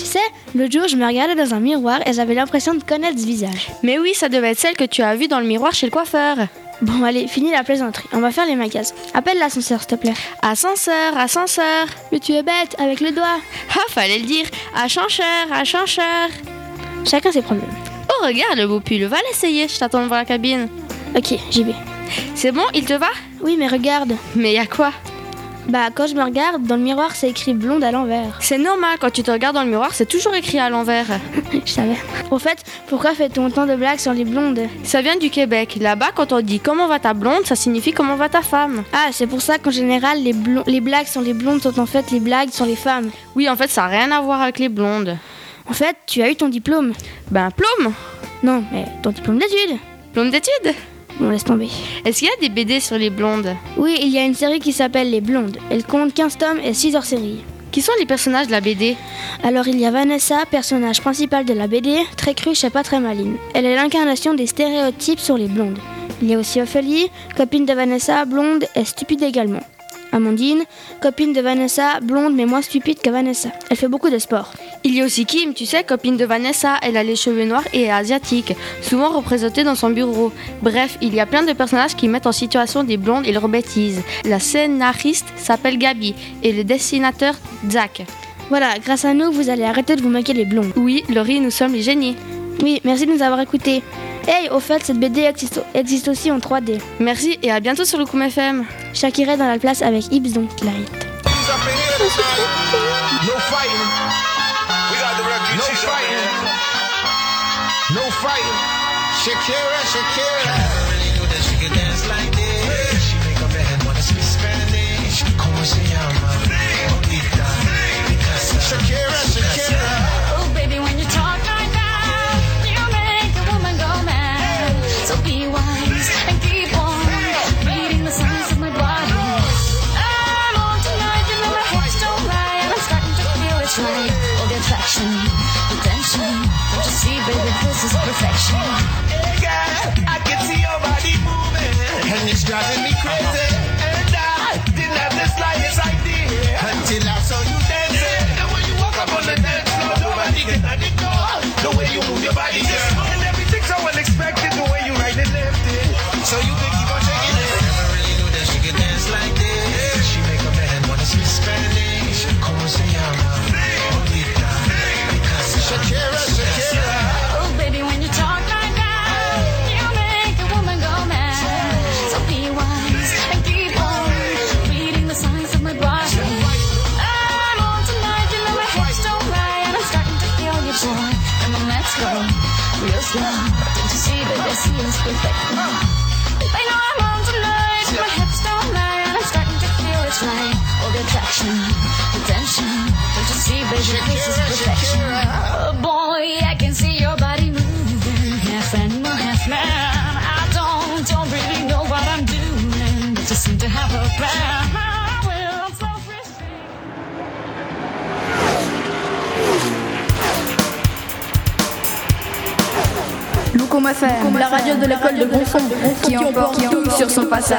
tu sais, l'autre jour je me regardais dans un miroir et j'avais l'impression de connaître ce visage. Mais oui, ça devait être celle que tu as vue dans le miroir chez le coiffeur. Bon allez, fini la plaisanterie, on va faire les magasins. Appelle l'ascenseur s'il te plaît. Ascenseur, ascenseur. Mais tu es bête, avec le doigt. Ah, fallait le dire. Ascenseur, ascenseur. Chacun ses problèmes. Oh, regarde le beau pull. Va l'essayer, je t'attends devant la cabine. Ok, j'y vais. C'est bon, il te va? Oui mais regarde. Mais y a quoi? Bah quand je me regarde, dans le miroir c'est écrit blonde à l'envers. C'est normal, quand tu te regardes dans le miroir, c'est toujours écrit à l'envers. je savais. Au fait, pourquoi fait-on autant de blagues sur les blondes? Ça vient du Québec. Là-bas, quand on dit comment va ta blonde, ça signifie comment va ta femme? Ah, c'est pour ça qu'en général les, les blagues sur les blondes sont en fait les blagues sur les femmes. Oui, en fait, ça n'a rien à voir avec les blondes. En fait, tu as eu ton diplôme. Ben, plombe Non, mais ton diplôme d'études. Plombe d'études? Bon, laisse tomber. Est-ce qu'il y a des BD sur les blondes Oui, il y a une série qui s'appelle Les Blondes. Elle compte 15 tomes et 6 hors-série. Qui sont les personnages de la BD Alors il y a Vanessa, personnage principal de la BD, très cruche et pas très maline. Elle est l'incarnation des stéréotypes sur les blondes. Il y a aussi Ophélie, copine de Vanessa, blonde et stupide également. Amandine, copine de Vanessa, blonde mais moins stupide que Vanessa. Elle fait beaucoup de sport. Il y a aussi Kim, tu sais, copine de Vanessa, elle a les cheveux noirs et est asiatique, souvent représentée dans son bureau. Bref, il y a plein de personnages qui mettent en situation des blondes et leur bêtises. La scénariste s'appelle Gabi et le dessinateur Zach. Voilà, grâce à nous, vous allez arrêter de vous moquer les blondes. Oui, Laurie, nous sommes les génies. Oui, merci de nous avoir écoutés. Hey, au fait, cette BD existe, existe aussi en 3D. Merci et à bientôt sur le Koum FM. Shakira est dans la place avec Ibs donc Light. No fighting. We got the refugees. No fighting. No fighting. Shakira, Shakira. really knew that she could dance like this. This is perfection. Hey, girl, I can see your body moving. And it's driving me crazy. And I didn't have the slightest idea. Until I saw you dancing. And when you walk up on the dance floor, nobody can ignore the way you move your body, girl. And everything's so unexpected, the way you right and left it. So you real slow. Don't you see, baby, I see it's perfect. Uh, I know I'm on tonight, my hips don't lie, and I'm starting to feel it's right. All the attraction, the tension. Don't you see, baby, this is perfection. Oh boy, I can see your body moving, half animal, half man. I don't, don't really know what I'm doing, but just seem to have a plan. Loucom FM, la radio de l'école de Gronson, qui emporte tout sur son passage.